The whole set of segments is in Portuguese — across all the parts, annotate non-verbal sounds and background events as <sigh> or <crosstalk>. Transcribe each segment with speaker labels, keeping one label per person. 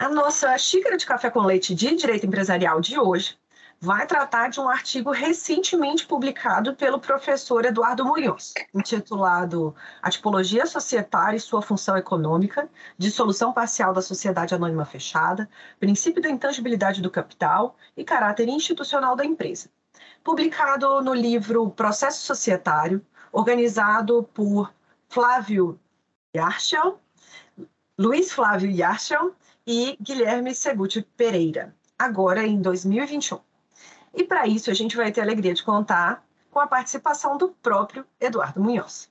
Speaker 1: A nossa xícara de café com leite de direito empresarial de hoje vai tratar de um artigo recentemente publicado pelo professor Eduardo Munhoz, intitulado A Tipologia Societária e Sua Função Econômica, Dissolução Parcial da Sociedade Anônima Fechada, Princípio da Intangibilidade do Capital e Caráter Institucional da Empresa. Publicado no livro Processo Societário, organizado por Flávio Yarchel, Luiz Flávio Yarchel e Guilherme Seguti Pereira, agora em 2021. E para isso a gente vai ter a alegria de contar com a participação do próprio Eduardo Munhoz.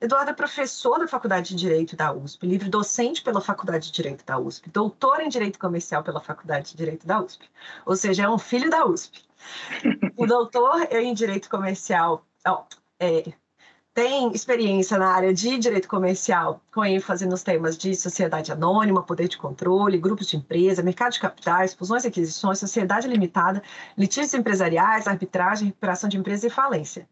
Speaker 1: Eduardo é professor da Faculdade de Direito da USP, livre docente pela Faculdade de Direito da USP, doutor em Direito Comercial pela Faculdade de Direito da USP, ou seja, é um filho da USP. O doutor em Direito Comercial, oh, é, tem experiência na área de direito comercial, com ênfase nos temas de sociedade anônima, poder de controle, grupos de empresa, mercado de capitais, fusões e aquisições, sociedade limitada, litígios empresariais, arbitragem, recuperação de empresa e falência.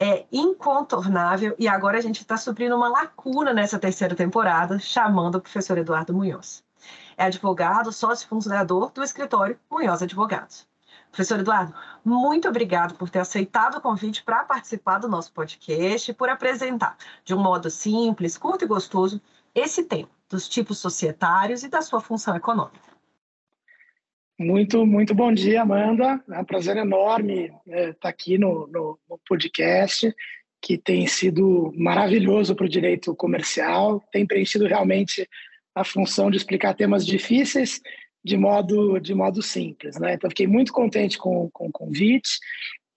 Speaker 1: É incontornável e agora a gente está suprindo uma lacuna nessa terceira temporada, chamando o professor Eduardo Munhoz. É advogado, sócio fundador do escritório Munhoz Advogados. Professor Eduardo, muito obrigado por ter aceitado o convite para participar do nosso podcast e por apresentar, de um modo simples, curto e gostoso, esse tema dos tipos societários e da sua função econômica.
Speaker 2: Muito, muito bom dia, Amanda. É um prazer enorme estar é, tá aqui no, no, no podcast, que tem sido maravilhoso para o direito comercial, tem preenchido realmente a função de explicar temas difíceis de modo, de modo simples. Né? Então, fiquei muito contente com, com o convite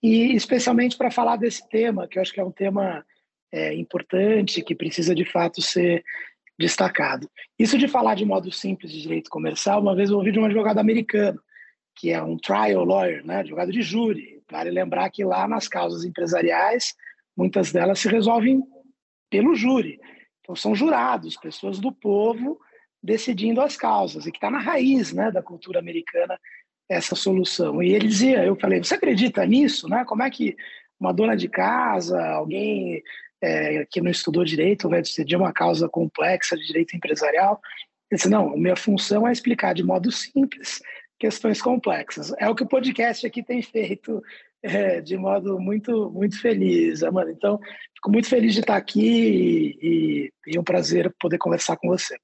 Speaker 2: e especialmente para falar desse tema, que eu acho que é um tema é, importante, que precisa de fato ser destacado. Isso de falar de modo simples de direito comercial, uma vez eu ouvi de um advogado americano, que é um trial lawyer, né, advogado de júri. Vale lembrar que lá nas causas empresariais, muitas delas se resolvem pelo júri. Então, são jurados, pessoas do povo decidindo as causas, e que está na raiz né, da cultura americana essa solução. E ele dizia, eu falei, você acredita nisso? Né? Como é que uma dona de casa, alguém é, que não estudou direito, vai decidir uma causa complexa de direito empresarial? Ele disse, não, minha função é explicar de modo simples questões complexas. É o que o podcast aqui tem feito é, de modo muito muito feliz, Amanda. Então, fico muito feliz de estar aqui e, e, e um prazer poder conversar com você.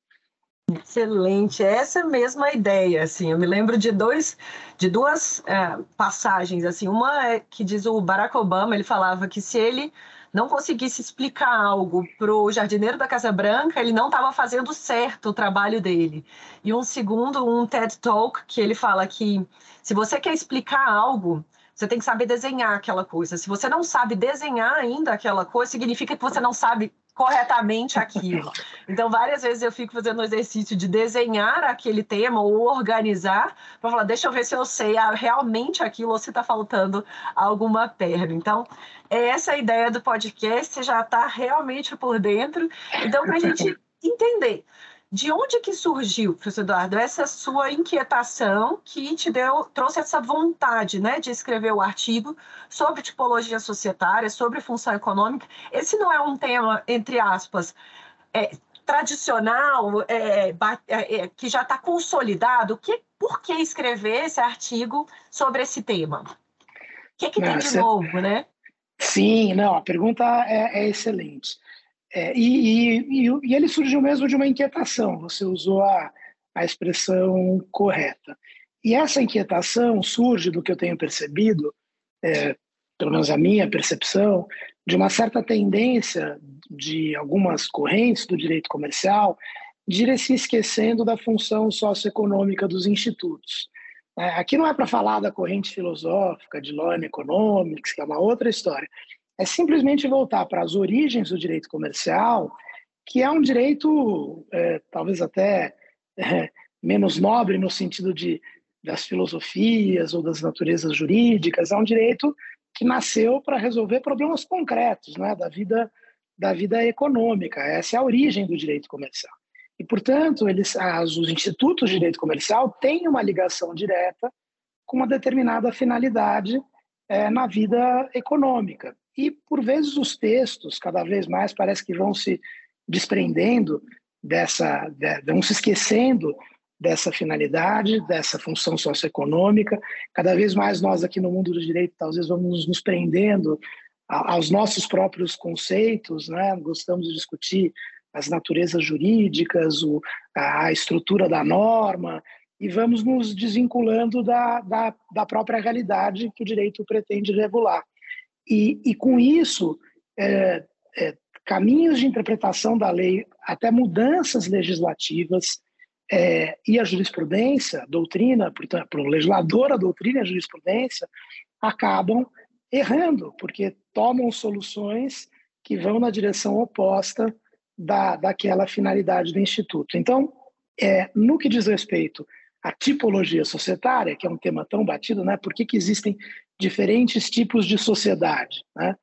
Speaker 1: Excelente, essa é mesma ideia, assim, eu me lembro de dois, de duas é, passagens, assim, uma é que diz o Barack Obama, ele falava que se ele não conseguisse explicar algo para o jardineiro da Casa Branca, ele não estava fazendo certo o trabalho dele. E um segundo, um TED Talk, que ele fala que se você quer explicar algo, você tem que saber desenhar aquela coisa. Se você não sabe desenhar ainda aquela coisa, significa que você não sabe corretamente aquilo. Então, várias vezes eu fico fazendo o exercício de desenhar aquele tema ou organizar para falar, deixa eu ver se eu sei realmente aquilo ou se está faltando alguma perna. Então, é essa a ideia do podcast, você já está realmente por dentro. Então, para a gente entender De onde que surgiu, professor Eduardo, essa sua inquietação que te deu, trouxe essa vontade né, de escrever o artigo sobre tipologia societária, sobre função econômica? Esse não é um tema, entre aspas, é, tradicional, é, é, é que já está consolidado. Que, por que escrever esse artigo sobre esse tema? O que, que tem de novo, né?
Speaker 2: Sim, não, a pergunta é, é excelente. É, e, e, e, ele surgiu mesmo de uma inquietação, você usou a, a expressão correta. E essa inquietação surge do que eu tenho percebido, é, pelo menos a minha percepção, de uma certa tendência de algumas correntes do direito comercial de ir se esquecendo da função socioeconômica dos institutos. É, aqui não é para falar da corrente filosófica de Law and Economics, que é uma outra história, é simplesmente voltar para as origens do direito comercial, que é um direito é, talvez até é, menos nobre no sentido de das filosofias ou das naturezas jurídicas, é um direito que nasceu para resolver problemas concretos, né, da vida da vida econômica. Essa é a origem do direito comercial. E, portanto, eles, as, os institutos de direito comercial têm uma ligação direta com uma determinada finalidade é, na vida econômica. E, por vezes, os textos, cada vez mais, parece que vão se desprendendo dessa, de, vão se esquecendo dessa finalidade, dessa função socioeconômica. Cada vez mais nós aqui no mundo do direito, talvez vamos nos prendendo aos nossos próprios conceitos, né? Gostamos de discutir as naturezas jurídicas, o, a estrutura da norma, e vamos nos desvinculando da, da, da própria realidade que o direito pretende regular. E, e com isso, é, é, caminhos de interpretação da lei, até mudanças legislativas é, e a jurisprudência, doutrina, portanto, para o legislador, a doutrina e a jurisprudência acabam errando, porque tomam soluções que vão na direção oposta da, daquela finalidade do Instituto. Então, é, no que diz respeito à tipologia societária, que é um tema tão batido, né, por que, que existem diferentes tipos de sociedade. Né?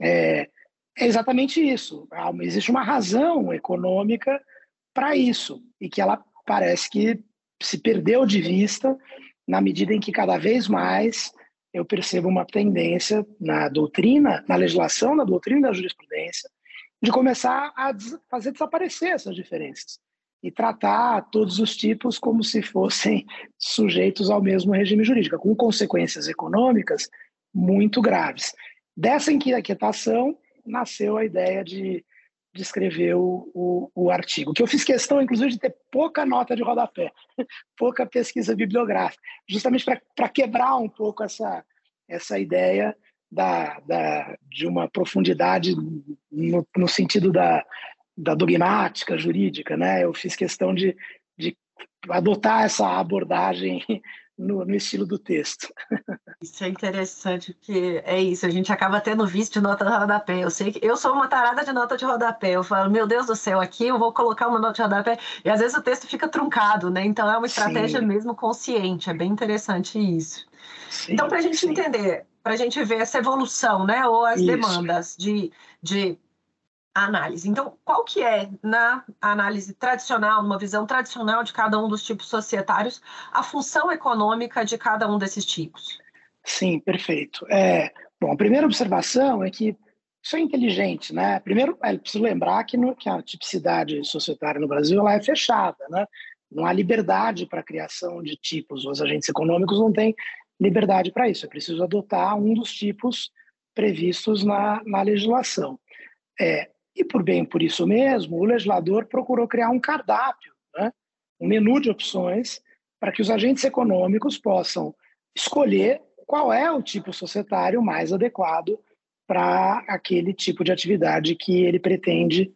Speaker 2: É, é exatamente isso. Existe uma razão econômica para isso e que ela parece que se perdeu de vista na medida em que cada vez mais eu percebo uma tendência na doutrina, na legislação, na doutrina da jurisprudência, de começar a fazer desaparecer essas diferenças e tratar todos os tipos como se fossem <laughs> sujeitos ao mesmo regime jurídico, com consequências econômicas muito graves. Dessa inquietação nasceu a ideia de, de escrever o, o, o, artigo, que eu fiz questão, inclusive, de ter pouca nota de rodapé, <laughs> pouca pesquisa bibliográfica, justamente para quebrar um pouco essa, essa ideia da, da, de uma profundidade no, no sentido da, da dogmática jurídica, né? Eu fiz questão de, de adotar essa abordagem <laughs> no, no, estilo do texto.
Speaker 1: Isso é interessante, porque é isso, a gente acaba tendo visto de nota de rodapé. Eu sei que eu sou uma tarada de nota de rodapé. Eu falo, meu Deus do céu, aqui eu vou colocar uma nota de rodapé, e às vezes o texto fica truncado, né? Então é uma estratégia sim. mesmo consciente, é bem interessante isso. Sim, então, para a gente sim. entender, para a gente ver essa evolução, né? Ou as isso. demandas de, de análise. Então, qual que é, na análise tradicional, numa visão tradicional de cada um dos tipos societários, a função econômica de cada um desses tipos?
Speaker 2: Sim, perfeito. É, bom, a primeira observação é que isso é inteligente, né? Primeiro, é preciso lembrar que, no, que a tipicidade societária no Brasil ela é fechada, né? Não há liberdade para a criação de tipos. Os agentes econômicos não têm liberdade para isso. É preciso adotar um dos tipos previstos na, na legislação. É, e por bem por isso mesmo, o legislador procurou criar um cardápio, né? um menu de opções para que os agentes econômicos possam escolher qual é o tipo societário mais adequado para aquele tipo de atividade que ele pretende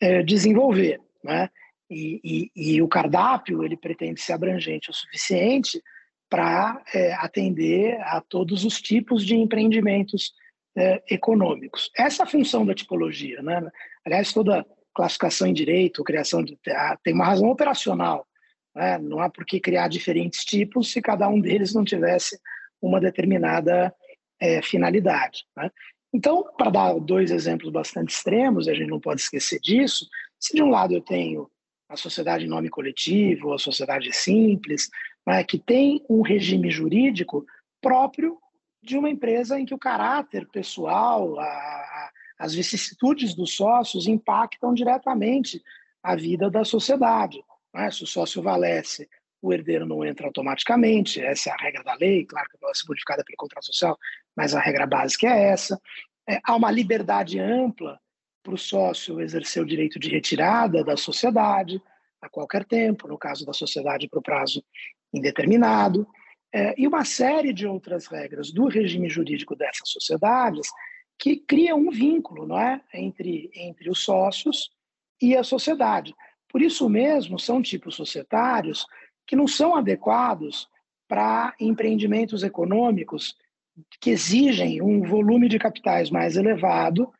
Speaker 2: é, desenvolver, né? E, e, e, o cardápio ele pretende ser abrangente o suficiente para é, atender a todos os tipos de empreendimentos é, econômicos. Essa é a função da tipologia. Né? Aliás, toda classificação em direito, criação de tem uma razão operacional. Né? Não há por que criar diferentes tipos se cada um deles não tivesse uma determinada é, finalidade. Né? Então, para dar dois exemplos bastante extremos, a gente não pode esquecer disso, se de um lado eu tenho a sociedade em nome coletivo, a sociedade simples, né, que tem um regime jurídico próprio de uma empresa em que o caráter pessoal, a, as vicissitudes dos sócios impactam diretamente a vida da sociedade. Né? Se o sócio valece, o herdeiro não entra automaticamente, essa é a regra da lei, claro que pode ser modificada pelo contrato social, mas a regra básica é essa. É, há uma liberdade ampla para o sócio exercer o direito de retirada da sociedade a qualquer tempo, no caso da sociedade para o prazo indeterminado, é, e uma série de outras regras do regime jurídico dessas sociedades que criam um vínculo não é, entre, entre os sócios e a sociedade. Por isso mesmo, são tipos societários que não são adequados para empreendimentos econômicos que exigem um volume de capitais mais elevado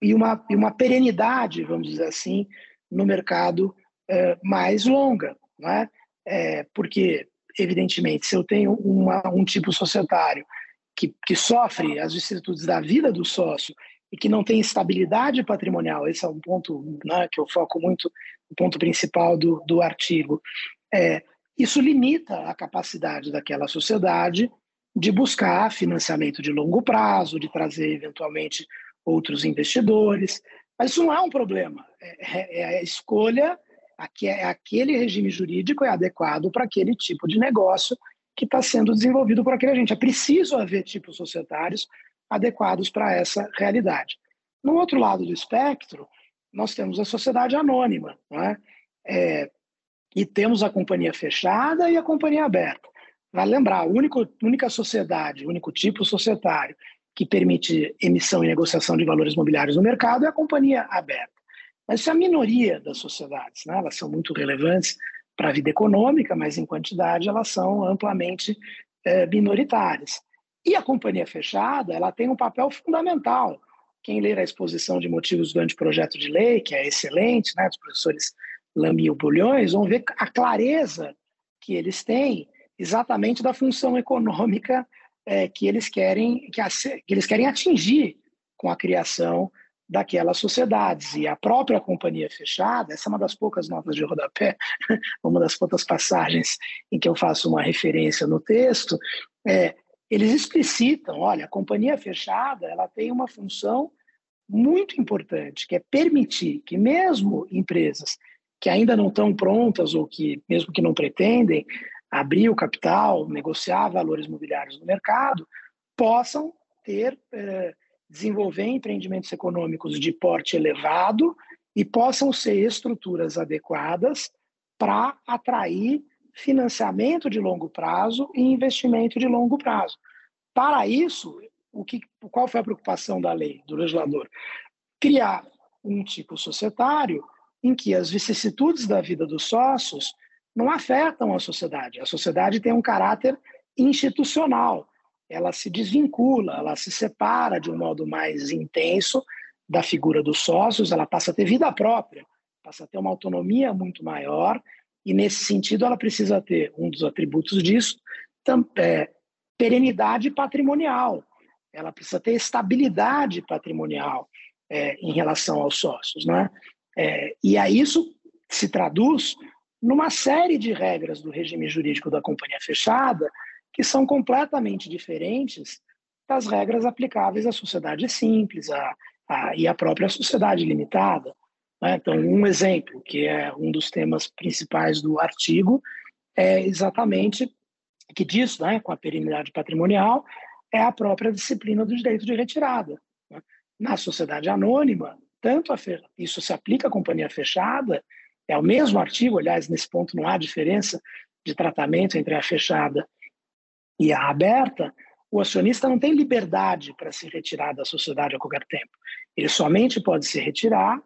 Speaker 2: e uma, e uma perenidade, vamos dizer assim, no mercado é, mais longa. Não é? é? porque, evidentemente, se eu tenho uma, um tipo societário que, que sofre as vicissitudes da vida do sócio e que não tem estabilidade patrimonial, esse é um ponto né, que eu foco muito, o ponto principal do, do artigo, é, isso limita a capacidade daquela sociedade de buscar financiamento de longo prazo, de trazer eventualmente outros investidores. Mas isso não é um problema. É, é, é a escolha, aquele regime jurídico é adequado para aquele tipo de negócio que está sendo desenvolvido por aquele agente. É preciso haver tipos societários adequados para essa realidade. No outro lado do espectro, nós temos a sociedade anônima, não é? é e temos a companhia fechada e a companhia aberta. Vale lembrar, a única, única sociedade, o único tipo societário que permite emissão e negociação de valores imobiliários no mercado é a companhia aberta. Mas isso é a minoria das sociedades, né? elas são muito relevantes para a vida econômica, mas em quantidade elas são amplamente é, minoritárias. E a companhia fechada ela tem um papel fundamental. Quem ler a exposição de motivos do anteprojeto de lei, que é excelente, né, dos professores Lamy e Bulhões, vão ver a clareza que eles têm exatamente da função econômica é, que eles querem que, que eles querem atingir com a criação daquelas sociedades. E a própria companhia fechada, essa é uma das poucas notas de rodapé, <laughs> uma das poucas passagens em que eu faço uma referência no texto, é, eles explicitam, olha, a companhia fechada ela tem uma função muito importante, que é permitir que mesmo empresas que ainda não estão prontas ou que mesmo que não pretendem, abrir o capital, negociar valores mobiliários no mercado, possam ter, eh, desenvolver empreendimentos econômicos de porte elevado e possam ser estruturas adequadas para atrair financiamento de longo prazo e investimento de longo prazo. Para isso, o que, qual foi a preocupação da lei, do legislador? Criar um tipo societário em que as vicissitudes da vida dos sócios não afetam a sociedade. A sociedade tem um caráter institucional, ela se desvincula, ela se separa de um modo mais intenso da figura dos sócios, ela passa a ter vida própria, passa a ter uma autonomia muito maior, e nesse sentido ela precisa ter um dos atributos disso, é, perenidade patrimonial, ela precisa ter estabilidade patrimonial é, em relação aos sócios. Né? É, e aí isso se traduz numa série de regras do regime jurídico da companhia fechada que são completamente diferentes das regras aplicáveis à sociedade simples a, a, e à própria sociedade limitada. Né? Então, um exemplo, que é um dos temas principais do artigo, é exatamente que diz, né, com a perenidade patrimonial, é a própria disciplina do direito de retirada. Né? Na sociedade anônima, tanto a, isso se aplica à companhia fechada é o mesmo artigo, aliás, nesse ponto não há diferença de tratamento entre a fechada e a aberta. O acionista não tem liberdade para se retirar da sociedade a qualquer tempo. Ele somente pode se retirar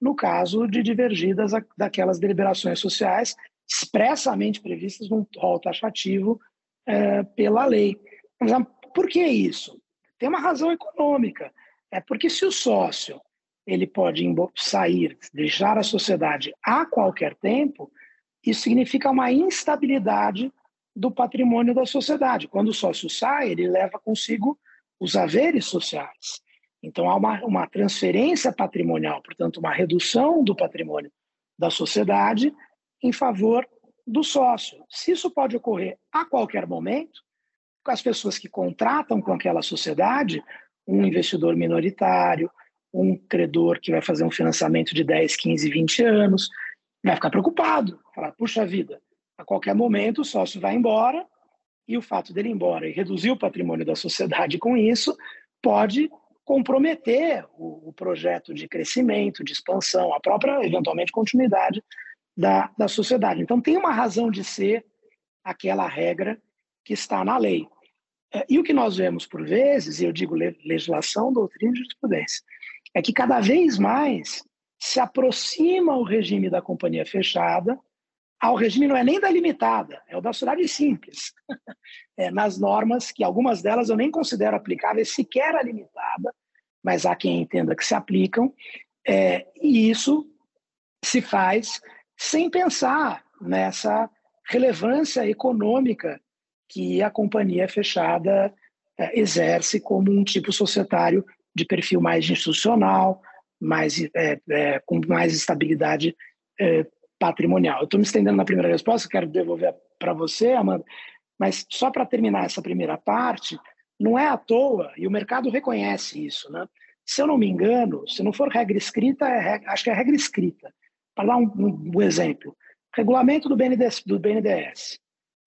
Speaker 2: no caso de divergidas daquelas deliberações sociais expressamente previstas num rol taxativo é, pela lei. Mas, por que isso? Tem uma razão econômica. É porque se o sócio ele pode sair, deixar a sociedade a qualquer tempo, isso significa uma instabilidade do patrimônio da sociedade. Quando o sócio sai, ele leva consigo os haveres sociais. Então, há uma, uma transferência patrimonial, portanto, uma redução do patrimônio da sociedade em favor do sócio. Se isso pode ocorrer a qualquer momento, as pessoas que contratam com aquela sociedade, um investidor minoritário, um credor que vai fazer um financiamento de 10, 15, 20 anos, vai ficar preocupado, falar, puxa vida, a qualquer momento o sócio vai embora e o fato dele ir embora e reduzir o patrimônio da sociedade com isso pode comprometer o, o projeto de crescimento, de expansão, a própria, eventualmente, continuidade da, da sociedade. Então, tem uma razão de ser aquela regra que está na lei. É, e o que nós vemos por vezes, e eu digo legislação, doutrina e jurisprudência, é que cada vez mais se aproxima o regime da companhia fechada ao regime não é nem da limitada, é o da sociedade simples. <laughs> É, nas normas, que algumas delas eu nem considero aplicáveis sequer a limitada, mas há quem entenda que se aplicam, é, e isso se faz sem pensar nessa relevância econômica que a companhia fechada é, exerce como um tipo societário de perfil mais institucional, mais, é, é, com mais estabilidade é, patrimonial. Eu estou me estendendo na primeira resposta, quero devolver para você, Amanda, mas só para terminar essa primeira parte, não é à toa, e o mercado reconhece isso, né? Se eu não me engano, se não for regra escrita, é regra, acho que é regra escrita. Para dar um, um, um, exemplo, regulamento do BNDES, do BNDES.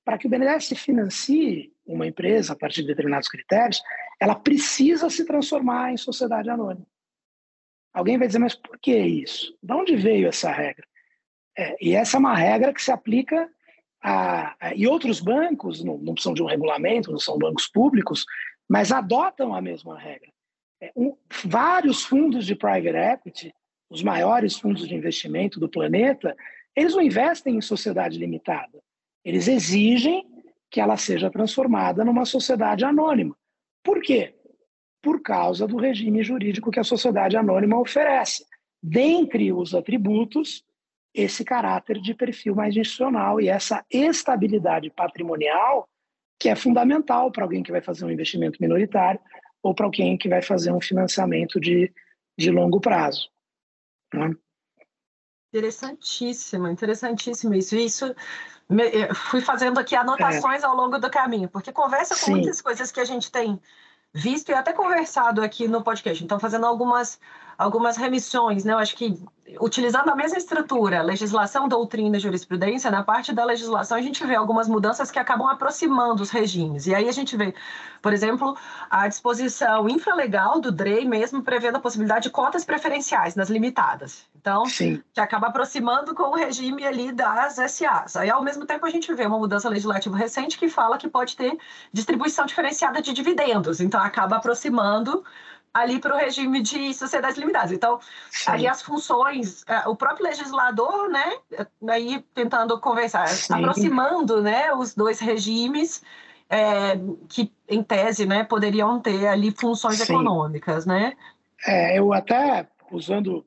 Speaker 2: Para que o BNDES financie uma empresa a partir de determinados critérios, ela precisa se transformar em sociedade anônima. Alguém vai dizer, mas por que isso? De onde veio essa regra? É, e essa é uma regra que se aplica a, a, e outros bancos não, não precisam de um regulamento, não são bancos públicos, mas adotam a mesma regra. É, um, vários fundos de private equity, os maiores fundos de investimento do planeta, eles não investem em sociedade limitada. Eles exigem que ela seja transformada numa sociedade anônima. Por quê? Por causa do regime jurídico que a sociedade anônima oferece. Dentre os atributos, esse caráter de perfil mais institucional e essa estabilidade patrimonial que é fundamental para alguém que vai fazer um investimento minoritário ou para alguém que vai fazer um financiamento de, de longo prazo.
Speaker 1: Né? Interessantíssimo, interessantíssimo isso. Isso fui fazendo aqui anotações é. ao longo do caminho, porque conversa com Sim. muitas coisas que a gente tem visto e até conversado aqui no podcast. Então, fazendo algumas, algumas remissões, né? Eu acho que utilizando a mesma estrutura, legislação, doutrina e jurisprudência, na parte da legislação a gente vê algumas mudanças que acabam aproximando os regimes. E aí a gente vê, por exemplo, a disposição infralegal do DREI mesmo prevendo a possibilidade de cotas preferenciais nas limitadas. Então, Sim. que acaba aproximando com o regime ali das SAs. Aí, ao mesmo tempo, a gente vê uma mudança legislativa recente que fala que pode ter distribuição diferenciada de dividendos. Então, acaba aproximando ali para o regime de sociedades limitadas. Então, Sim. ali as funções, é, o próprio legislador, né, aí tentando conversar, Sim. aproximando, né, os dois regimes é, que, em tese, né, poderiam ter ali funções Sim. econômicas, né?
Speaker 2: É, eu até, usando,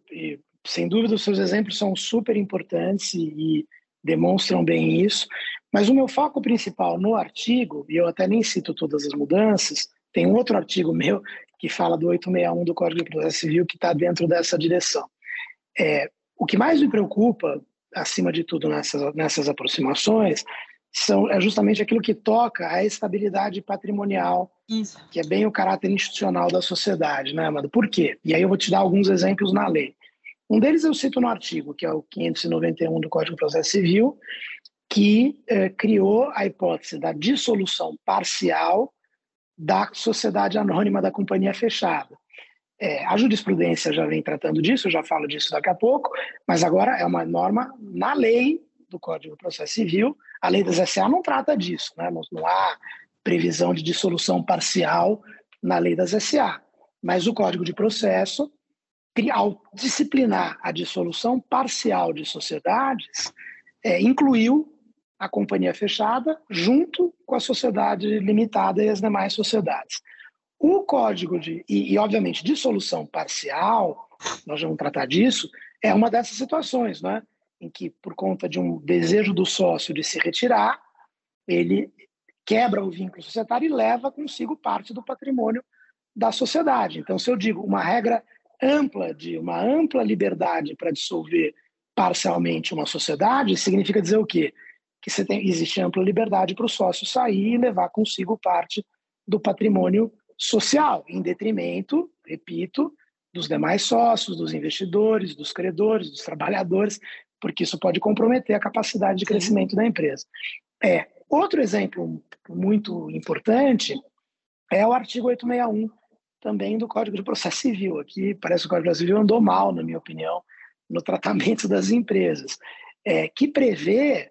Speaker 2: sem dúvida, os seus exemplos são super importantes e, e demonstram bem isso, mas o meu foco principal no artigo, e eu até nem cito todas as mudanças, tem um outro artigo meu que fala do 861 do Código de Processo Civil, que está dentro dessa direção. É, o que mais me preocupa, acima de tudo, nessas, nessas aproximações, são, é justamente aquilo que toca a estabilidade patrimonial, Isso. que é bem o caráter institucional da sociedade, né, Amado? Por quê? E aí eu vou te dar alguns exemplos na lei. Um deles eu cito no artigo, que é o 591 do Código de Processo Civil, que eh, criou a hipótese da dissolução parcial da sociedade anônima da companhia fechada. É, a jurisprudência já vem tratando disso, eu já falo disso daqui a pouco, mas agora é uma norma na lei do Código de Processo Civil. A lei das SA não trata disso, né? não, não há previsão de dissolução parcial na lei das SA. Mas o Código de Processo, ao disciplinar a dissolução parcial de sociedades, é, incluiu a companhia fechada junto com a sociedade limitada e as demais sociedades. O código de, e, e obviamente, dissolução parcial, nós vamos tratar disso, é uma dessas situações, né? em que, por conta de um desejo do sócio de se retirar, ele quebra o vínculo societário e leva consigo parte do patrimônio da sociedade. Então, se eu digo uma regra ampla, de uma ampla liberdade para dissolver parcialmente uma sociedade, significa dizer o quê? Que você tem, existe ampla liberdade para o sócio sair e levar consigo parte do patrimônio social, em detrimento, repito, dos demais sócios, dos investidores, dos credores, dos trabalhadores, porque isso pode comprometer a capacidade de crescimento da empresa. É, outro exemplo muito importante é o artigo 861 também do Código de Processo Civil. Aqui parece que o Código Civil andou mal, na minha opinião, no tratamento <laughs> das empresas, é, que prevê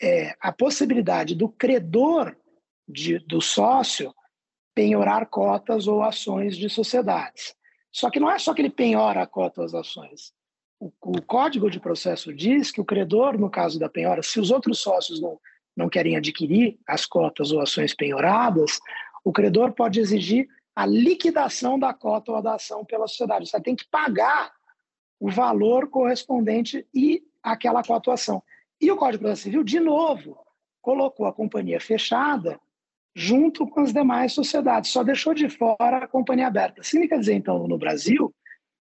Speaker 2: é, a possibilidade do credor de, do sócio penhorar cotas ou ações de sociedades. Só que não é só que ele penhora a cota ou as ações. O, o, Código de Processo diz que o credor, no caso da penhora, se os outros sócios não, não querem adquirir as cotas ou ações penhoradas, o credor pode exigir a liquidação da cota ou da ação pela sociedade. Você tem que pagar o valor correspondente e aquela coatuação. E o Código de Processo Civil, de novo, colocou a companhia fechada junto com as demais sociedades, só deixou de fora a companhia aberta. Significa dizer, então, no Brasil,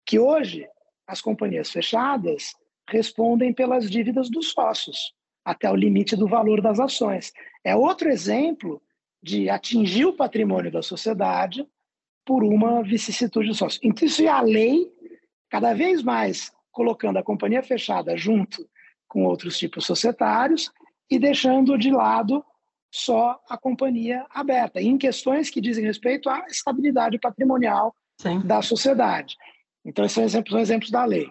Speaker 2: que hoje as companhias fechadas respondem pelas dívidas dos sócios, até o limite do valor das ações. É outro exemplo de atingir o patrimônio da sociedade por uma vicissitude do sócio. Então, isso é a lei cada vez mais colocando a companhia fechada junto com outros tipos societários e deixando de lado só a companhia aberta, em questões que dizem respeito à estabilidade patrimonial Sim. da sociedade. Então, esses são exemplos, são exemplos da lei.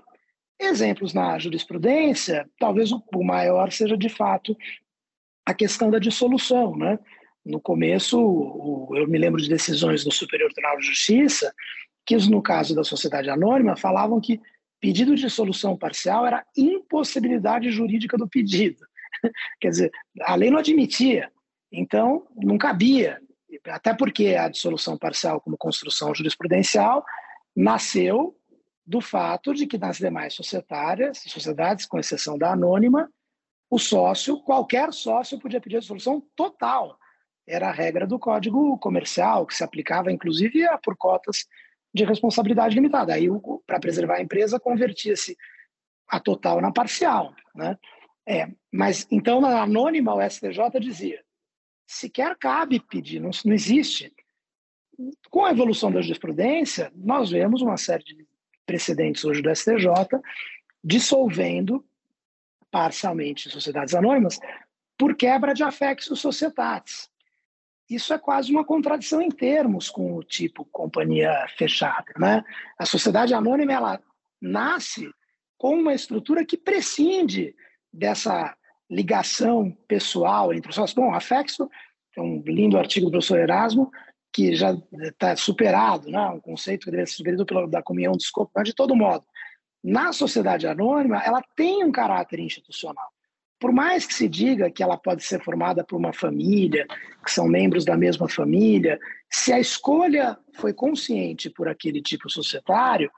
Speaker 2: Exemplos na jurisprudência, talvez o maior seja, de fato, a questão da dissolução. Né? No começo, eu me lembro de decisões do Superior Tribunal de Justiça que, no caso da sociedade anônima, falavam que pedido de solução parcial era impossibilidade jurídica do pedido. <laughs> Quer dizer, a lei não admitia, então não cabia. Até porque a dissolução parcial, como construção jurisprudencial, nasceu do fato de que nas demais societárias, sociedades, com exceção da anônima, o sócio, qualquer sócio, podia pedir a dissolução total. Era a regra do Código Comercial, que se aplicava inclusive por cotas de responsabilidade limitada. Aí, para preservar a empresa, convertia-se a total na parcial. Né? É, mas então, na anônima, o STJ dizia: sequer cabe pedir, não, não existe. Com a evolução da jurisprudência, nós vemos uma série de precedentes hoje do STJ dissolvendo parcialmente sociedades anônimas por quebra de afexos societatis isso é quase uma contradição em termos com o tipo companhia fechada. Né? A sociedade anônima ela nasce com uma estrutura que prescinde dessa ligação pessoal entre os sócios. Bom, a Fexo é um lindo artigo do professor Erasmo, que já está superado, né? um conceito que deve ser sugerido pela da comunhão do escopo, mas de todo modo, na sociedade anônima, ela tem um caráter institucional por mais que se diga que ela pode ser formada por uma família, que são membros da mesma família, se a escolha foi consciente por aquele tipo societário,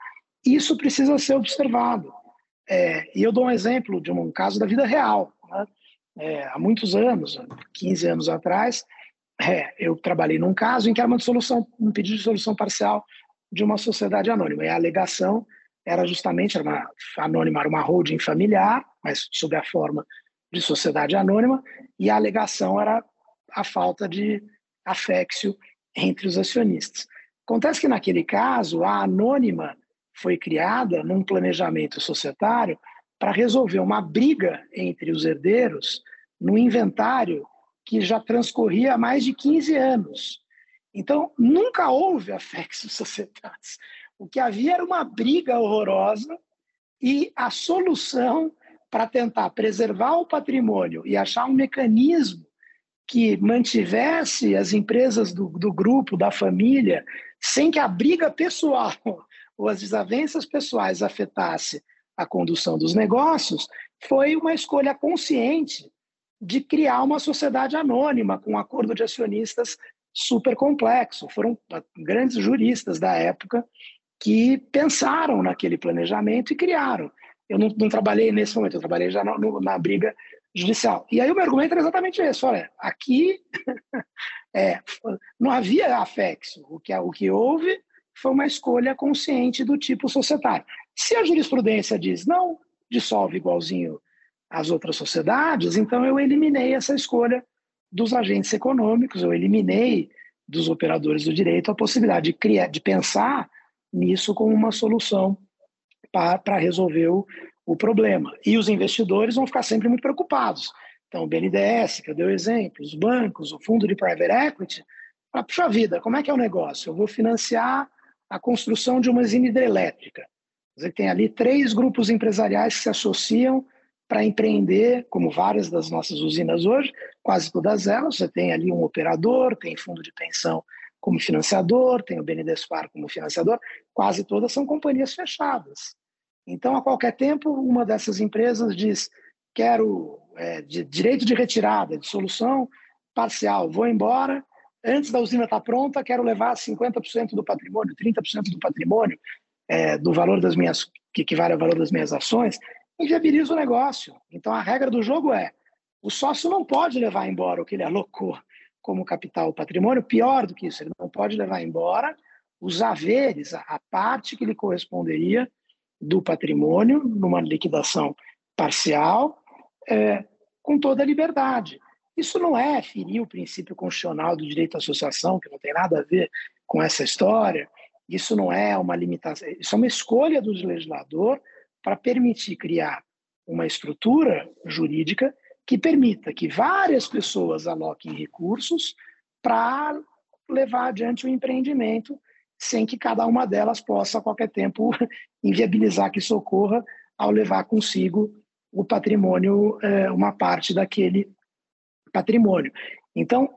Speaker 2: isso precisa ser observado. É, e eu dou um exemplo de um caso da vida real. Né? É, há muitos anos, 15 anos atrás, é, eu trabalhei num caso em que era uma dissolução, um pedido de solução parcial de uma sociedade anônima. E a alegação era justamente, era uma, anônima era uma holding familiar, mas sob a forma de sociedade anônima, e a alegação era a falta de afexio entre os acionistas. Acontece que, naquele caso, a anônima foi criada num planejamento societário para resolver uma briga entre os herdeiros no inventário que já transcorria há mais de 15 anos. Então, nunca houve afexo <laughs> societários. O que havia era uma briga horrorosa e a solução para tentar preservar o patrimônio e achar um mecanismo que mantivesse as empresas do, do grupo, da família, sem que a briga pessoal <laughs> ou as desavenças pessoais afetasse a condução dos negócios, foi uma escolha consciente de criar uma sociedade anônima com um acordo de acionistas super complexo. Foram grandes juristas da época que pensaram naquele planejamento e criaram. Eu não, não trabalhei nesse momento, eu trabalhei já na, na briga judicial. E aí o meu argumento era exatamente esse: olha, aqui <laughs> é, não havia afexo. O que, o que houve foi uma escolha consciente do tipo societário. Se a jurisprudência diz, não, dissolve igualzinho as outras sociedades, então eu eliminei essa escolha dos agentes econômicos, eu eliminei dos operadores do direito a possibilidade de criar, de pensar nisso como uma solução para resolver o, o problema. E os investidores vão ficar sempre muito preocupados. Então, o BNDES, que eu dei o exemplo, os bancos, o fundo de private equity, para puxa vida, como é que é o negócio? Eu vou financiar a construção de uma usina hidrelétrica. Você tem ali três grupos empresariais que se associam para empreender, como várias das nossas usinas hoje, quase todas elas. Você tem ali um operador, tem fundo de pensão como financiador, tem o BNDESPAR como financiador, quase todas são companhias fechadas. Então, a qualquer tempo, uma dessas empresas diz: quero é, de direito de retirada, de solução parcial, vou embora. Antes da usina estar tá pronta, quero levar 50% do patrimônio, 30% do patrimônio, é, do valor das minhas, que equivale ao valor das minhas ações, inviabiliza o negócio. Então, a regra do jogo é: o sócio não pode levar embora o que ele alocou como capital patrimônio, pior do que isso, ele não pode levar embora os haveres, a parte que lhe corresponderia do patrimônio numa liquidação parcial, é, com toda a liberdade. Isso não é ferir o princípio constitucional do direito à associação, que não tem nada a ver com essa história. Isso não é uma limitação, isso é uma escolha do legislador para permitir criar uma estrutura jurídica que permita que várias pessoas aloquem recursos para levar adiante o empreendimento, sem que cada uma delas possa, a qualquer tempo, <laughs> inviabilizar que isso ocorra ao levar consigo o patrimônio, é, uma parte daquele patrimônio. Então,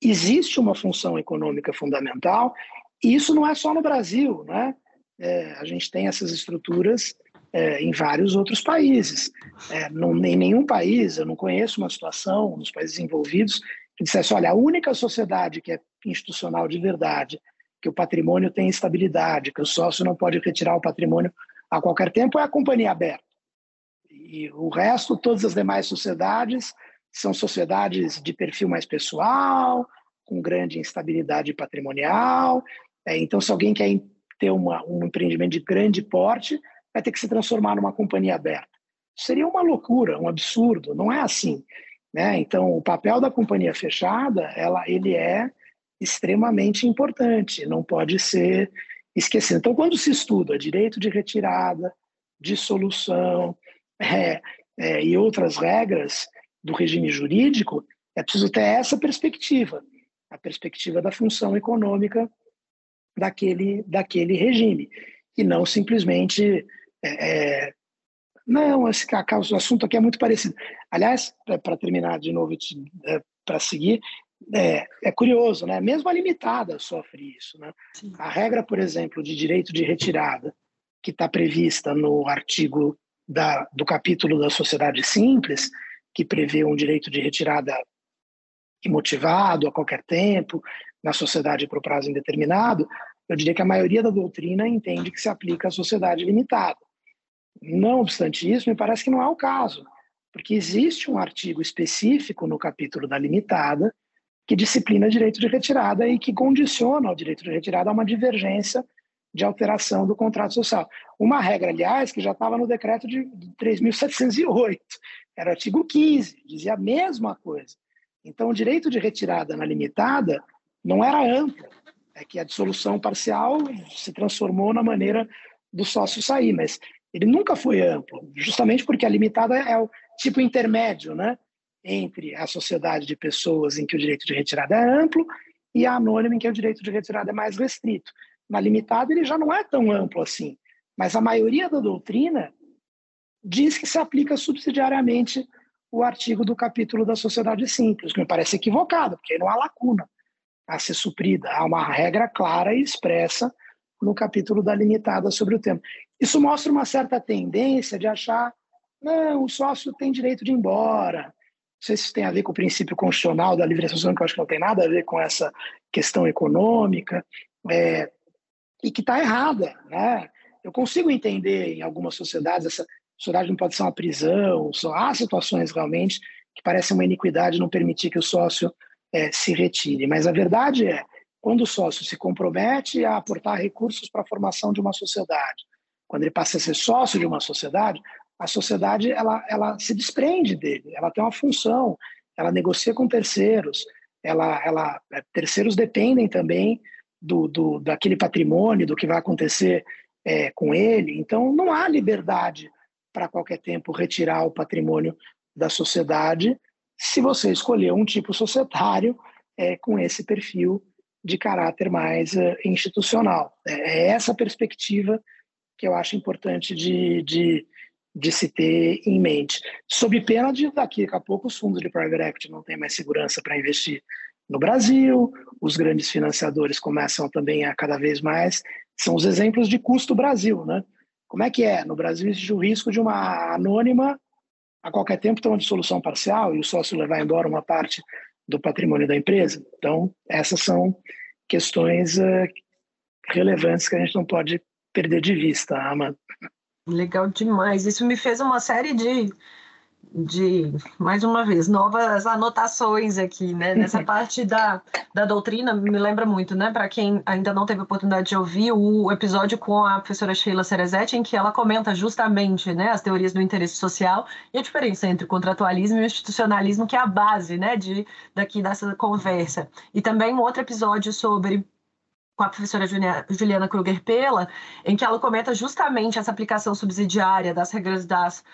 Speaker 2: existe uma função econômica fundamental, e isso não é só no Brasil, né? É, a gente tem essas estruturas é, em vários outros países. É, não, em nenhum país, eu não conheço uma situação nos países envolvidos que dissesse: olha, a única sociedade que é institucional de verdade, que o patrimônio tem estabilidade, que o sócio não pode retirar o patrimônio a qualquer tempo, é a companhia aberta. E o resto, todas as demais sociedades, são sociedades de perfil mais pessoal, com grande instabilidade patrimonial. É, então, se alguém quer ter uma, um empreendimento de grande porte, vai ter que se transformar numa companhia aberta. Seria uma loucura, um absurdo, não é assim. Né? Então, o papel da companhia fechada, ela, ele é extremamente importante, não pode ser esquecido. Então, quando se estuda direito de retirada, dissolução <laughs> é, é, e outras regras do regime jurídico, é preciso ter essa perspectiva, a perspectiva da função econômica daquele, daquele regime, e não simplesmente é, não, esse o assunto aqui é muito parecido. Aliás, para terminar de novo, é, para seguir, é, é, curioso, né? Mesmo a limitada sofre isso, né? A regra, por exemplo, de direito de retirada, que está prevista no artigo da, do capítulo da sociedade simples, que prevê um direito de retirada imotivado a qualquer tempo, na sociedade por prazo indeterminado, eu diria que a maioria da doutrina entende que se aplica à sociedade limitada. Não obstante isso, me parece que não é o caso, porque existe um artigo específico no capítulo da limitada que disciplina direito de retirada e que condiciona o direito de retirada a uma divergência de alteração do contrato social. Uma regra, aliás, que já estava no decreto de 3.708, era o artigo 15, dizia a mesma coisa. Então, o direito de retirada na limitada não era amplo, é que a dissolução parcial se transformou na maneira do sócio sair, mas ele nunca foi amplo, justamente porque a limitada é o tipo intermédio, né, entre a sociedade de pessoas em que o direito de retirada é amplo e a anônima em que o direito de retirada é mais restrito. Na limitada ele já não é tão amplo assim, mas a maioria da doutrina diz que se aplica subsidiariamente o artigo do capítulo da sociedade simples, que me parece equivocado, porque não há lacuna a ser suprida, há uma regra clara e expressa no capítulo da limitada sobre o tema. Isso mostra uma certa tendência de achar, não, o sócio tem direito de ir embora. Não sei se isso tem a ver com o princípio constitucional da livre associação, que eu acho que não tem nada a ver com essa questão econômica, é, e que está errada. Né? Eu consigo entender em algumas sociedades, essa sociedade não pode ser uma prisão, só há situações realmente que parecem uma iniquidade não permitir que o sócio é, se retire. Mas a verdade é, quando o sócio se compromete a aportar recursos para a formação de uma sociedade, quando ele passa a ser sócio de uma sociedade, a sociedade ela, ela se desprende dele, ela tem uma função, ela negocia com terceiros, ela, ela é, terceiros dependem também do, do daquele patrimônio, do que vai acontecer é, com ele. Então, não há liberdade para qualquer tempo retirar o patrimônio da sociedade se você escolher um tipo societário é, com esse perfil de caráter mais é, institucional. É, é essa perspectiva que eu acho importante de, de, de se ter em mente. Sob pena de daqui a pouco os fundos de private equity não têm mais segurança para investir no Brasil, os grandes financiadores começam também a cada vez mais, são os exemplos de custo Brasil, né? Como é que é? No Brasil existe o risco de uma anônima a qualquer tempo ter uma dissolução parcial e o sócio levar embora uma parte do patrimônio da empresa. Então, essas são questões uh, relevantes que a gente não pode perder de vista, Amanda.
Speaker 1: Legal demais. Isso me fez uma série de, de mais uma vez, novas anotações aqui, né? Nessa <laughs> parte da, da doutrina, me lembra muito, né? Para quem ainda não teve oportunidade de ouvir o episódio com a professora Sheila Cerezetti, em que ela comenta justamente né, as teorias do interesse social e a diferença entre o contratualismo e o institucionalismo, que é a base né, de, daqui dessa conversa. E também um outro episódio sobre com a professora Juliana Kruger Pela, em que ela comenta justamente essa aplicação subsidiária das regras das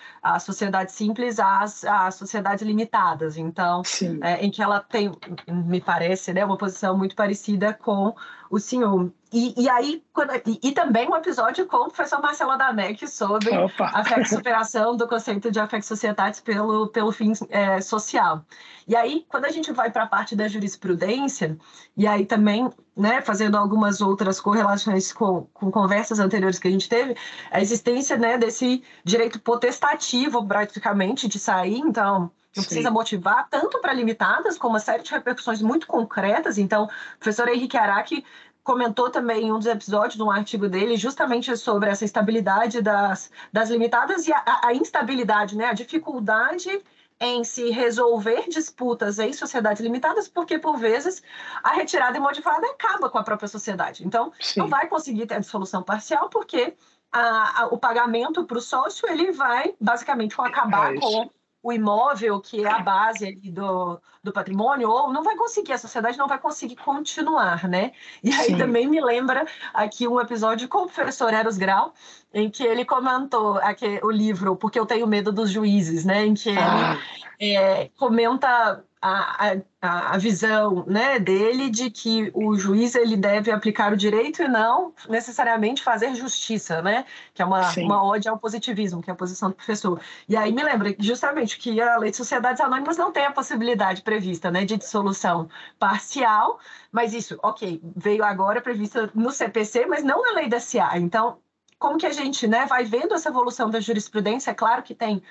Speaker 1: sociedades simples às, às sociedades limitadas. Então, é, em que ela tem, me parece, né, uma posição muito parecida com o senhor. E, e aí, quando, e, e, também um episódio com o professor Marcelo Adamek sobre Opa. a superação do conceito de afecto societatis pelo, pelo fim é, social. E aí, quando a gente vai para a parte da jurisprudência, e aí também, né, fazendo algumas outras correlações com, com conversas anteriores que a gente teve, a existência né, desse direito potestativo, praticamente, de sair, então não Sim. precisa motivar tanto para limitadas, como uma série de repercussões muito concretas. Então, o professor Henrique Araque comentou também em um dos episódios de um artigo dele justamente sobre essa estabilidade das, das limitadas e a, a instabilidade, né? a dificuldade em se resolver disputas em sociedades limitadas, porque, por vezes, a retirada imotivada acaba com a própria sociedade. Então, Sim. não vai conseguir ter a dissolução parcial, porque a, a, o pagamento para o sócio ele vai, basicamente, acabar é com o imóvel, que é a base do, do patrimônio, ou não vai conseguir, a sociedade não vai conseguir continuar, né? E aí Sim. também me lembra aqui um episódio com o professor Eros Grau, em que ele comentou aqui, o livro Porque Eu Tenho Medo dos Juízes, né? Em que ele ah. é, comenta a, a, a, visão né, dele de que o juiz ele deve aplicar o direito e não necessariamente fazer justiça, né? Que é uma, uma ode ao positivismo, que é a posição do professor. E aí me lembra justamente que a lei de sociedades anônimas não tem a possibilidade prevista né, de dissolução parcial, mas isso, ok, veio agora prevista no CPC, mas não na lei da CA. Então, como que a gente né, vai vendo essa evolução da jurisprudência? É claro que tem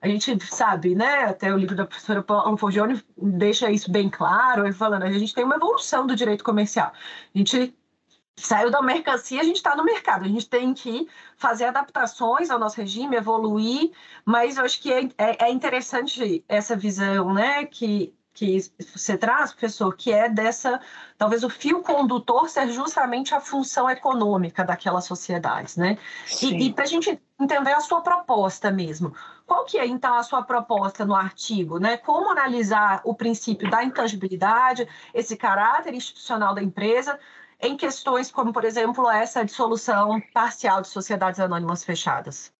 Speaker 1: a gente sabe, né? Até o livro da professora Anforgione deixa isso bem claro, falando, a gente tem uma evolução do direito comercial. A gente saiu da mercancia, a gente está no mercado. A gente tem que fazer adaptações ao nosso regime, evoluir, mas eu acho que é, é, é interessante essa visão, né? Que que você traz, professor, que é dessa, talvez o fio condutor ser justamente a função econômica daquelas sociedades, né? Sim. E, e para a gente entender a sua proposta mesmo, qual que é então a sua proposta no artigo, né? Como analisar o princípio da intangibilidade, esse caráter institucional da empresa, em questões como, por exemplo, essa dissolução parcial de sociedades anônimas fechadas?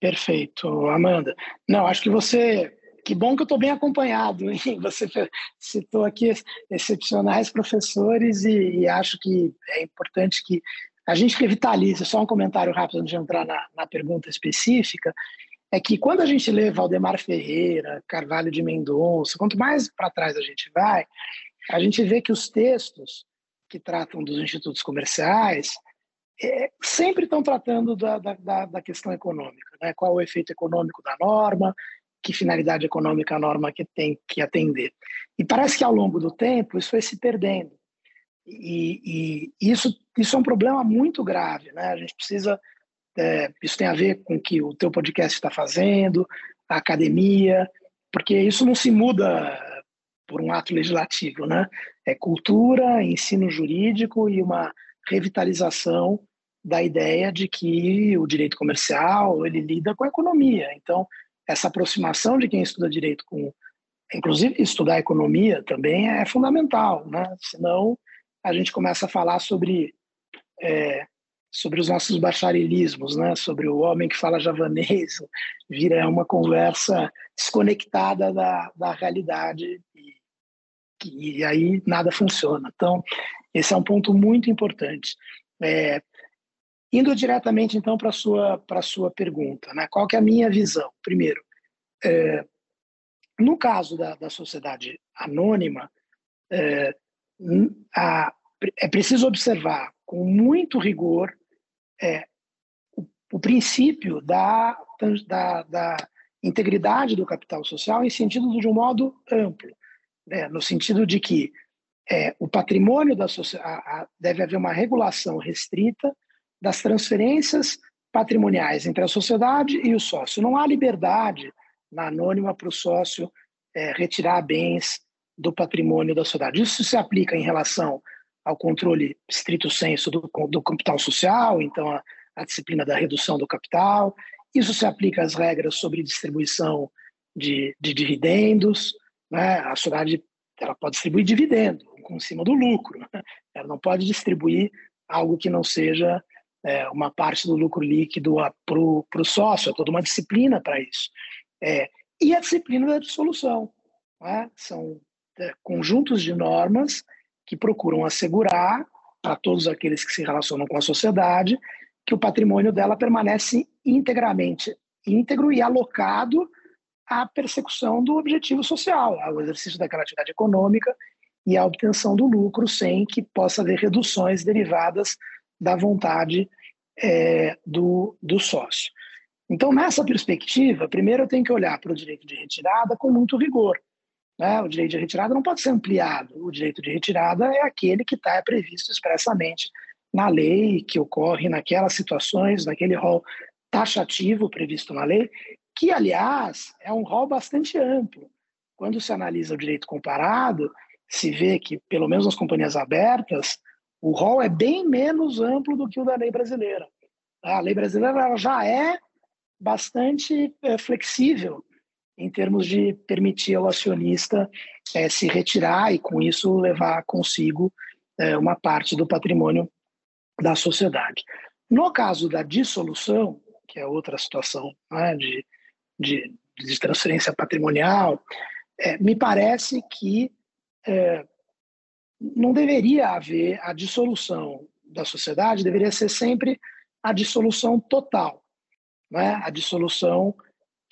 Speaker 2: Perfeito, Amanda. Não, acho que você que bom que eu estou bem acompanhado. Hein? <laughs> Você citou aqui excepcionais professores e, e, acho que é importante que a gente revitalize. Só um comentário rápido antes de entrar na, na pergunta específica. É que quando a gente lê Valdemar Ferreira, Carvalho de Mendonça, quanto mais para trás a gente vai, a gente vê que os textos que tratam dos institutos comerciais é, sempre estão tratando da, da, da, questão econômica, né? qual o efeito econômico da norma, que finalidade econômica a norma que tem que atender. E parece que ao longo do tempo isso foi se perdendo. E, e isso, isso é um problema muito grave. Né? A gente precisa. É, isso tem a ver com o que o teu podcast está fazendo, a academia, porque isso não se muda por um ato legislativo. Né? É cultura, ensino jurídico e uma revitalização da ideia de que o direito comercial ele lida com a economia. Então, essa aproximação de quem estuda direito com, inclusive estudar economia também é fundamental, né? Senão a gente começa a falar sobre é, sobre os nossos bacharelismos, né? Sobre o homem que fala javanês, vira uma conversa desconectada da, da realidade e, e aí nada funciona. Então, esse é um ponto muito importante. É, Indo diretamente, então, para a sua, sua pergunta, né? qual que é a minha visão? Primeiro, é, no caso da, da sociedade anônima, é, a, é preciso observar com muito rigor é, o, o princípio da, da, da, integridade do capital social em sentido de um modo amplo, né? no sentido de que é, o patrimônio da sociedade deve haver uma regulação restrita das transferências patrimoniais entre a sociedade e o sócio. Não há liberdade na anônima para o sócio é, retirar bens do patrimônio da sociedade. Isso se aplica em relação ao controle estrito senso do, do capital social, então a, a, disciplina da redução do capital. Isso se aplica às regras sobre distribuição de, de dividendos. Né? A sociedade ela pode distribuir dividendo em cima do lucro. Né? Ela não pode distribuir algo que não seja é, uma parte do lucro líquido para o sócio, é toda uma disciplina para isso. É, e a disciplina da dissolução. É? São é, conjuntos de normas que procuram assegurar para todos aqueles que se relacionam com a sociedade que o patrimônio dela permanece integramente íntegro e alocado à persecução do objetivo social, ao exercício daquela atividade econômica e à obtenção do lucro, sem que possa haver reduções derivadas da vontade é, do, do sócio. Então, nessa perspectiva, primeiro eu tenho que olhar para o direito de retirada com muito rigor. Né? O direito de retirada não pode ser ampliado. O direito de retirada é aquele que está previsto expressamente na lei, que ocorre naquelas situações, naquele rol taxativo previsto na lei, que, aliás, é um rol bastante amplo. Quando se analisa o direito comparado, se vê que, pelo menos nas companhias abertas, o rol é bem menos amplo do que o da lei brasileira. A lei brasileira já é bastante é, flexível em termos de permitir ao acionista é, se retirar e, com isso, levar consigo é, uma parte do patrimônio da sociedade. No caso da dissolução, que é outra situação né, de, de, de, transferência patrimonial, é, me parece que é, não deveria haver a dissolução da sociedade, deveria ser sempre a dissolução total, né? a dissolução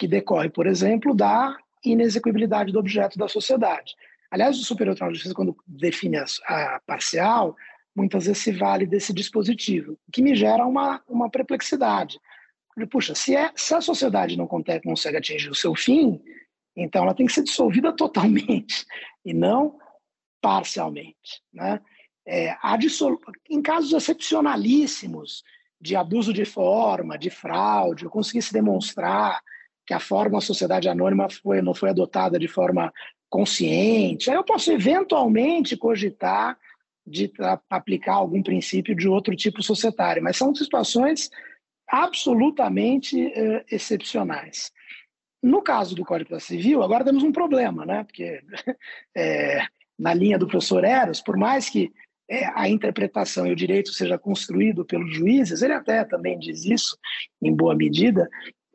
Speaker 2: que decorre, por exemplo, da inexequibilidade do objeto da sociedade. Aliás, o Superior Tribunal de Justiça, quando define a, a parcial, muitas vezes se vale desse dispositivo, o que me gera uma, uma perplexidade. Puxa, se, é, se a sociedade não consegue atingir o seu fim, então ela tem que ser dissolvida totalmente, <laughs> e não parcialmente. Né? É, dissolu... Em casos excepcionalíssimos de abuso de forma, de fraude, eu conseguisse demonstrar que a forma sociedade anônima foi, não foi adotada de forma consciente, aí eu posso eventualmente cogitar de aplicar algum princípio de outro tipo societário, mas são situações absolutamente uh, excepcionais. No caso do Código Civil, agora temos um problema, né? Porque é, <laughs> na linha do professor Eros, por mais que é, a interpretação e o direito seja construído pelos juízes, ele até também diz isso em boa medida,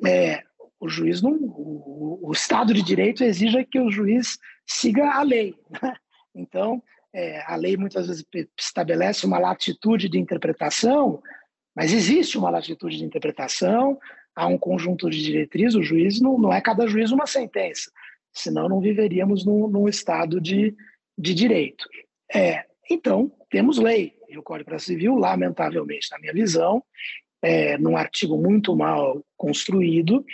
Speaker 2: é, o juiz não, o, o, Estado de Direito exige que o juiz siga a lei. Né? Então, é, a lei muitas vezes estabelece uma latitude de interpretação, mas existe uma latitude de interpretação, há um conjunto de diretrizes, o juiz não, não é cada juiz uma sentença, senão não viveríamos num, num estado de, de direito. É, então, temos lei, e o Código Civil, lamentavelmente, na minha visão, é, num artigo muito mal construído,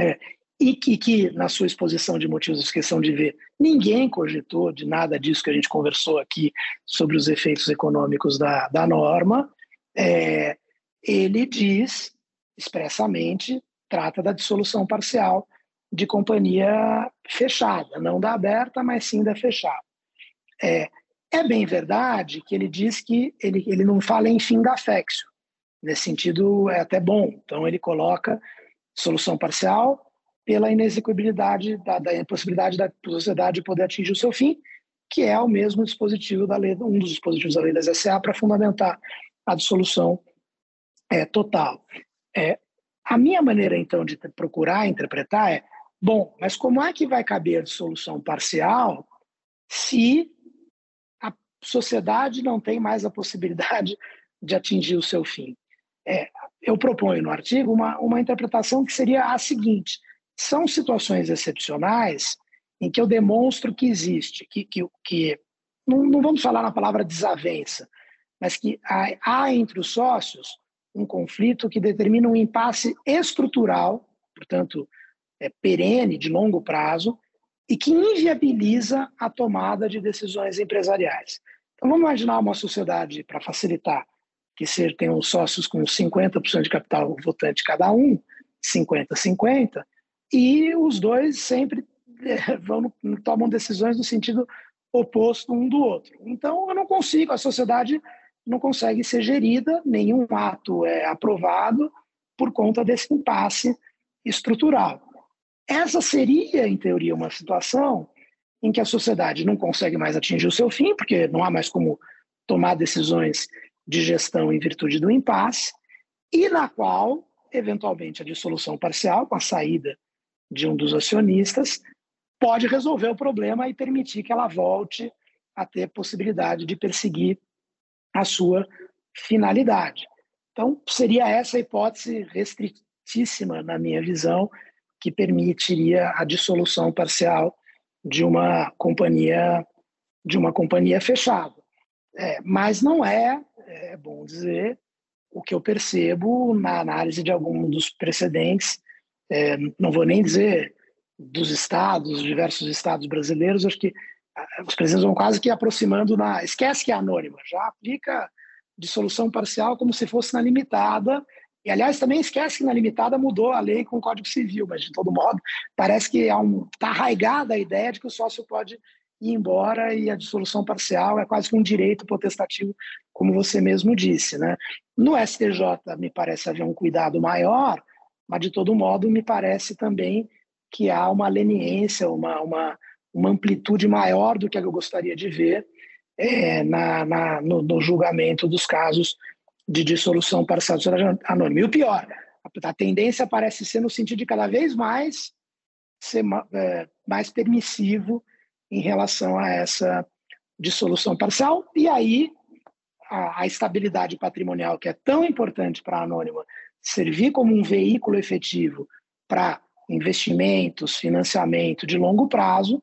Speaker 2: é, e que, que, na sua exposição de motivos questão de ver, ninguém cogitou de nada disso que a gente conversou aqui sobre os efeitos econômicos da, da norma, é, ele diz expressamente, trata da dissolução parcial de companhia fechada, não da aberta, mas sim da fechada. É, é bem verdade que ele diz que ele, ele não fala em fim da fexo. Nesse sentido, é até bom. Então, ele coloca solução parcial pela inexecuibilidade da, da impossibilidade da sociedade poder atingir o seu fim, que é o mesmo dispositivo da lei, um dos dispositivos da lei das SA para fundamentar a dissolução é, total. É, a minha maneira, então, de procurar interpretar é, bom, mas como é que vai caber dissolução parcial se a sociedade não tem mais a possibilidade <laughs> de atingir o seu fim? É, eu proponho no artigo uma, uma interpretação que seria a seguinte: são situações excepcionais em que eu demonstro que existe, que, que, que não, não vamos falar na palavra desavença, mas que há, há entre os sócios um conflito que determina um impasse estrutural, portanto, é, perene, de longo prazo, e que inviabiliza a tomada de decisões empresariais. Então, vamos imaginar uma sociedade, para facilitar, que ser, tem os sócios com 50% de capital votante cada um, 50-50, e os dois sempre é, vão, tomam decisões no sentido oposto um do outro. Então, eu não consigo, a sociedade não consegue ser gerida, nenhum ato é aprovado por conta desse impasse estrutural. Essa seria, em teoria, uma situação em que a sociedade não consegue mais atingir o seu fim, porque não há mais como tomar decisões de gestão em virtude do impasse, e na qual, eventualmente, a dissolução parcial, com a saída de um dos acionistas, pode resolver o problema e permitir que ela volte a ter possibilidade de perseguir a sua finalidade. Então, seria essa a hipótese restritíssima, na minha visão, que permitiria a dissolução parcial de uma companhia de uma companhia fechada. É, mas não é, é bom dizer, o que eu percebo na análise de alguns dos precedentes, é, não vou nem dizer dos estados, diversos estados brasileiros, acho que os presidentes vão quase que aproximando na. Esquece que é anônima, já aplica dissolução parcial como se fosse na limitada. E, aliás, também esquece que na limitada mudou a lei com o Código Civil, mas, de todo modo, parece que está um, tá arraigada a ideia de que o sócio pode ir embora e a dissolução parcial é quase que um direito potestativo, como você mesmo disse. Né? No STJ, me parece haver um cuidado maior, mas, de todo modo, me parece também que há uma leniência, uma, uma uma amplitude maior do que eu gostaria de ver é, na, na no, no, julgamento dos casos de dissolução parcial sociedade anônima. E o pior, a, a, tendência parece ser no sentido de cada vez mais ser é, mais permissivo em relação a essa dissolução parcial, e aí a, a estabilidade patrimonial, que é tão importante para a anônima, servir como um veículo efetivo para investimentos, financiamento de longo prazo,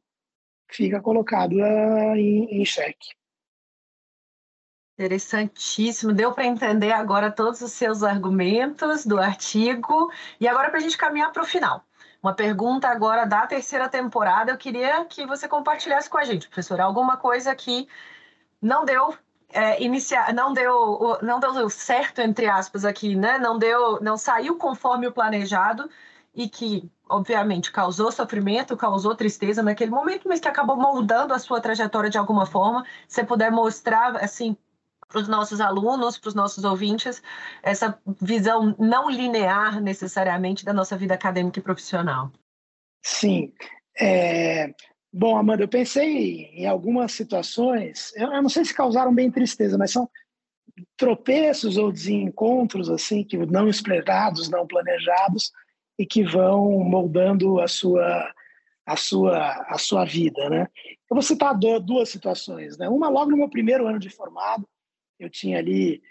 Speaker 2: fica colocado uh, em, em xeque.
Speaker 1: Interessantíssimo. Deu para entender agora todos os seus argumentos do artigo. E agora, para a gente caminhar para o final. Uma pergunta agora da terceira temporada. Eu queria que você compartilhasse com a gente, professor, alguma coisa que não deu é, iniciar, não deu, não deu certo entre aspas aqui, né? Não deu, não saiu conforme o planejado e que, obviamente, causou sofrimento, causou tristeza naquele momento, mas que acabou moldando a sua trajetória de alguma forma. Se puder mostrar, assim, para os nossos alunos, para os nossos ouvintes, essa visão não linear necessariamente da nossa vida acadêmica e profissional.
Speaker 2: Sim. É... Bom, Amanda, eu pensei em algumas situações, eu não sei se causaram bem tristeza, mas são tropeços ou desencontros assim que não esperados, não planejados, e que vão moldando a sua a sua a sua vida, né? Eu vou citar duas situações, né? Uma logo no meu primeiro ano de formado, eu tinha ali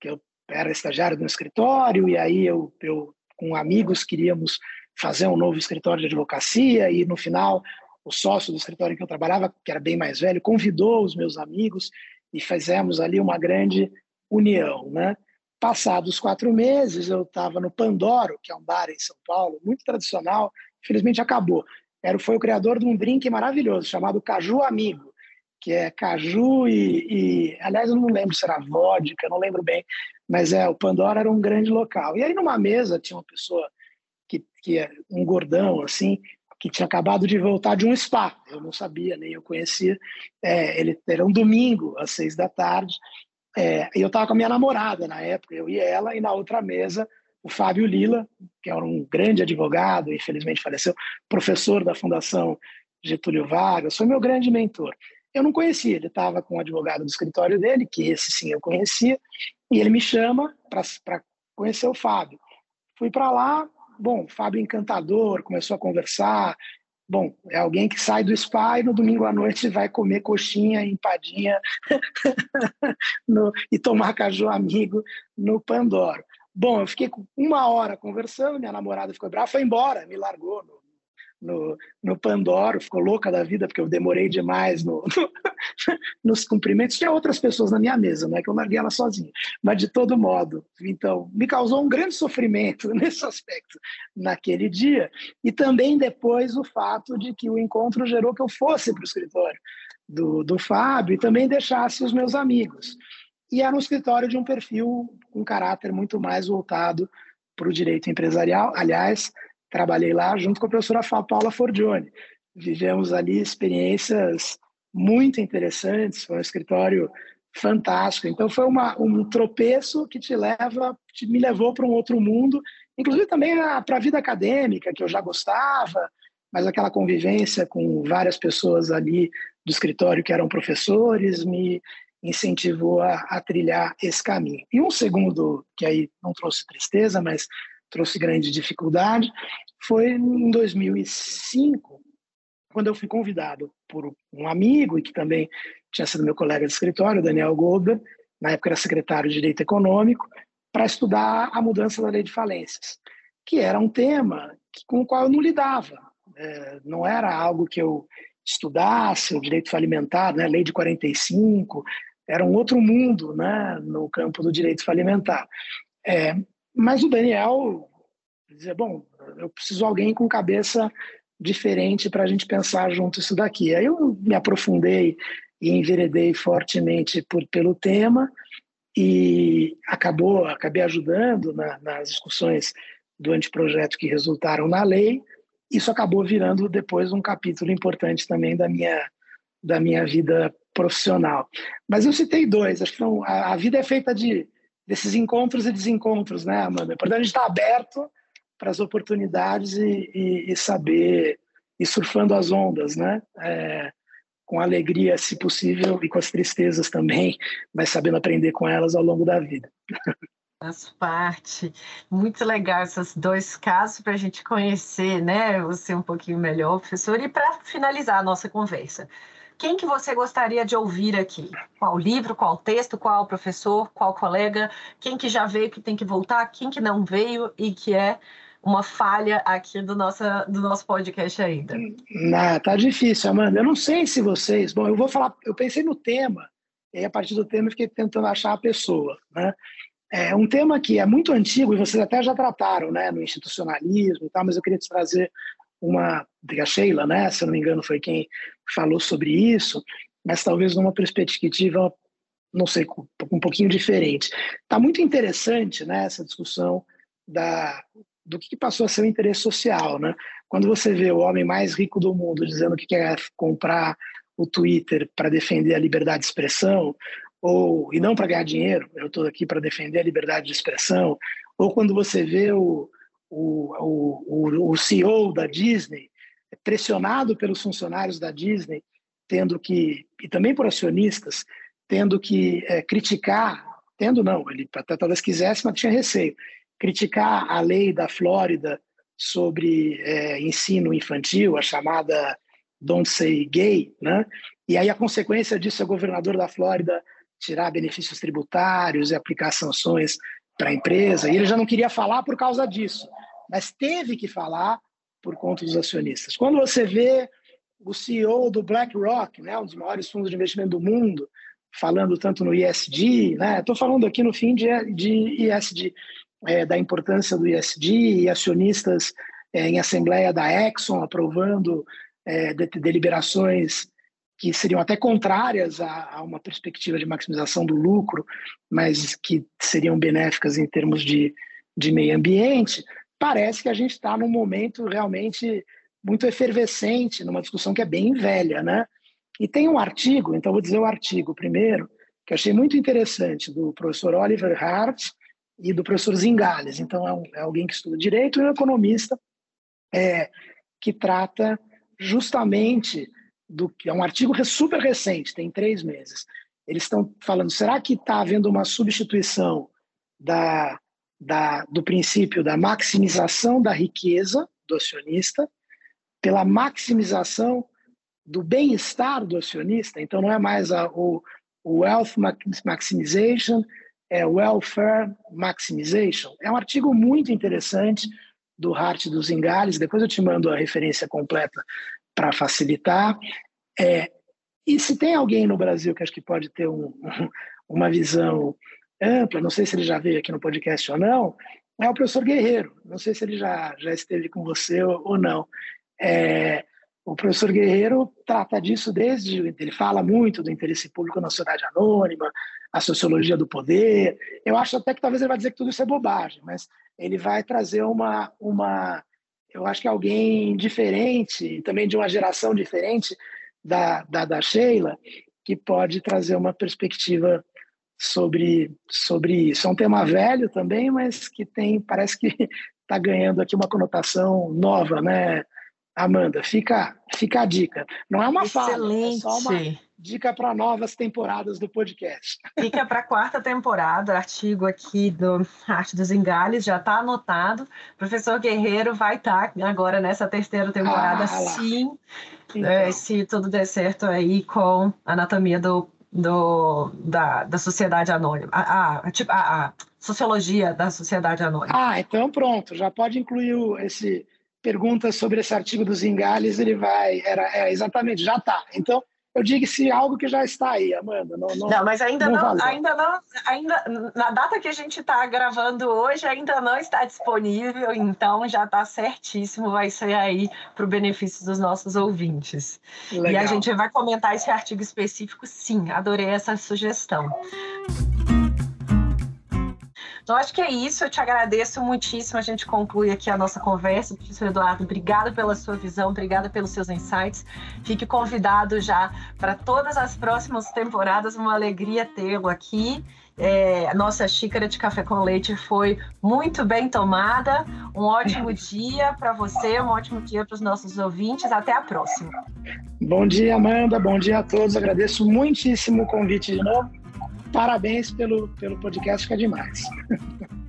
Speaker 2: que eu era estagiário no escritório e aí eu, eu com amigos queríamos fazer um novo escritório de advocacia e no final o sócio do escritório em que eu trabalhava, que era bem mais velho, convidou os meus amigos e fizemos ali uma grande união, né? Passados quatro meses, eu estava no Pandoro, que é um bar em São Paulo, muito tradicional, infelizmente acabou. Era, foi o criador de um drink maravilhoso, chamado Caju Amigo, que é caju e, e, Aliás, eu não lembro se era vodka, não lembro bem, mas é, o Pandora era um grande local. E aí, numa mesa, tinha uma pessoa, que, que é um gordão, assim, que tinha acabado de voltar de um spa. Eu não sabia, nem eu conhecia. É, ele era um domingo, às seis da tarde, É, eu estava com a minha namorada na época, eu e ela, e na outra mesa o Fábio Lila, que era um grande advogado, infelizmente faleceu, professor da Fundação Getúlio Vargas, foi meu grande mentor. Eu não conhecia, ele estava com o advogado do escritório dele, que esse sim eu conhecia, e ele me chama para conhecer o Fábio. Fui para lá, bom, Fábio encantador, começou a conversar. Bom, é alguém que sai do spa e no domingo à noite vai comer coxinha, empadinha <laughs> no, e tomar caju amigo no Pandoro. Bom, eu fiquei uma hora conversando, minha namorada ficou brava, foi embora, me largou no, no, no Pandoro, ficou louca da vida porque eu demorei demais no, no, <laughs> nos cumprimentos. Tinha outras pessoas na minha mesa, não é que eu larguei ela sozinha, mas de todo modo. Então, me causou um grande sofrimento <laughs> nesse aspecto naquele dia e também depois o fato de que o encontro gerou que eu fosse para o escritório do, do Fábio e também deixasse os meus amigos. E era um escritório de um perfil com caráter muito mais voltado para o direito empresarial. Aliás, trabalhei lá junto com a professora Paula Forgione. Vivemos ali experiências muito interessantes, foi um escritório fantástico. Então foi uma, um tropeço que te leva, te, me levou para um outro mundo, inclusive também para a vida acadêmica, que eu já gostava, mas aquela convivência com várias pessoas ali do escritório que eram professores me incentivou a, a trilhar esse caminho. E um segundo, que aí não trouxe tristeza, mas trouxe grande dificuldade, foi em 2005, quando eu fui convidado por um amigo e que também tinha sido meu colega de escritório, Daniel Goldberg, na época era secretário de Direito Econômico, para estudar a mudança da lei de falências, que era um tema com o qual eu não lidava. É, não era algo que eu estudasse, o direito falimentar, né, lei de 45, era um outro mundo né, no campo do direito falimentar. É, mas o Daniel dizia, bom, eu preciso de alguém com cabeça diferente para a gente pensar junto isso daqui. Aí eu me aprofundei e enveredei fortemente por, pelo tema e acabou, acabei ajudando na, nas discussões do anteprojeto que resultaram na lei. Isso acabou virando depois um capítulo importante também da minha da minha vida profissional. Mas eu citei dois. Acho que são, a, a vida é feita de desses encontros e desencontros, né, Amanda? É importante a gente estar aberto para as oportunidades e, e, e, saber ir surfando as ondas, né? É, com alegria, se possível, e com as tristezas também, mas sabendo aprender com elas ao longo da vida.
Speaker 1: Faz parte. Muito legal esses dois casos para a gente conhecer, né, você um pouquinho melhor, professor. E para finalizar a nossa conversa, quem que você gostaria de ouvir aqui? Qual livro, qual texto, qual professor, qual colega? Quem que já veio que tem que voltar? Quem que não veio e que é uma falha aqui do nosso, do nosso podcast ainda?
Speaker 2: Não, tá difícil, Amanda. Eu não sei se vocês... Bom, eu vou falar... Eu pensei no tema, e aí, a partir do tema eu fiquei tentando achar a pessoa, né? É um tema que é muito antigo e vocês até já trataram, né, no institucionalismo e tal, mas eu queria te trazer uma, a Sheila, né, se eu não me engano, foi quem falou sobre isso, mas talvez numa perspectiva, não sei, um pouquinho diferente. Está muito interessante né, essa discussão da, do que passou a ser o interesse social. Né? Quando você vê o homem mais rico do mundo dizendo que quer comprar o Twitter para defender a liberdade de expressão, ou e não para ganhar dinheiro, eu estou aqui para defender a liberdade de expressão, ou quando você vê o, o, o, o CEO da Disney, pressionado pelos funcionários da Disney, tendo que, e também por acionistas, tendo que é, criticar, tendo não, ele até talvez quisesse, mas tinha receio, criticar a lei da Flórida sobre é, ensino infantil, a chamada Don't Say Gay, né? E aí a consequência disso é o governador da Flórida tirar benefícios tributários e aplicar sanções para a empresa. E ele já não queria falar por causa disso mas teve que falar por conta dos acionistas. Quando você vê o CEO do BlackRock, né, um dos maiores fundos de investimento do mundo, falando tanto no ISD, né, estou falando aqui no fim de, de ISD, é, da importância do ISD e acionistas é, em assembleia da Exxon aprovando é, de, deliberações que seriam até contrárias a, a, uma perspectiva de maximização do lucro, mas que seriam benéficas em termos de, de meio ambiente parece que a gente está num momento realmente muito efervescente, numa discussão que é bem velha, né? E tem um artigo, então vou dizer o artigo primeiro, que achei muito interessante, do professor Oliver Hart e do professor Zingales. Então, é, um, é alguém que estuda direito e um economista é, que trata justamente do que é um artigo super recente, tem três meses. Eles estão falando, será que está havendo uma substituição da, da, do princípio da maximização da riqueza do acionista pela maximização do bem-estar do acionista? Então, não é mais a, o, o wealth maximization, é welfare maximization. É um artigo muito interessante do Hart dos Ingales, depois eu te mando a referência completa para facilitar. É, e se tem alguém no Brasil que acho que pode ter um, <laughs> uma visão ampla, não sei se ele já veio aqui no podcast ou não, é o professor Guerreiro. Não sei se ele já, já esteve com você ou, não. É, o professor Guerreiro trata disso desde. Ele fala muito do interesse público na sociedade anônima, a sociologia do poder. Eu acho até que talvez ele vai dizer que tudo isso é bobagem, mas ele vai trazer uma. uma eu acho que alguém diferente, também de uma geração diferente da, da, da Sheila, que pode trazer uma perspectiva sobre, sobre isso. É um tema velho também, mas que tem, parece que está <laughs> ganhando aqui uma conotação nova, né, Amanda? Fica, fica a dica. Não é uma
Speaker 1: Excelente.
Speaker 2: fala, é só uma dica para novas temporadas do podcast. <laughs>
Speaker 1: Fica para a quarta temporada, artigo aqui do Arte dos Engales, já está anotado. professor Guerreiro vai estar tá agora nessa terceira temporada, ah, sim, então. é, se tudo der certo aí com a anatomia do do, da, da sociedade anônima, a, a, tipo, a, a, sociologia da sociedade anônima.
Speaker 2: Ah, então pronto, já pode incluir o, esse perguntas sobre esse artigo dos Ingales, ele vai, era, é, exatamente, já está. Então, eu digo se algo que já está aí, Amanda. Não, não,
Speaker 1: não mas ainda não, não ainda não, ainda na data que a gente está gravando hoje ainda não está disponível, então já está certíssimo, vai ser aí para o benefício dos nossos ouvintes. Legal. E a gente vai comentar esse artigo específico, sim. Adorei essa sugestão. Então, acho que é isso. Eu te agradeço muitíssimo. A gente conclui aqui a nossa conversa. Professor Eduardo, obrigada pela sua visão, obrigada pelos seus insights. Fique convidado já para todas as próximas temporadas. Uma alegria tê-lo aqui. É, nossa xícara de café com leite foi muito bem tomada. Um ótimo <laughs> dia para você, um ótimo dia para os nossos ouvintes. Até a próxima.
Speaker 2: Bom dia, Amanda. Bom dia a todos. Agradeço muitíssimo o convite de novo parabéns pelo, pelo podcast, que é demais. <laughs>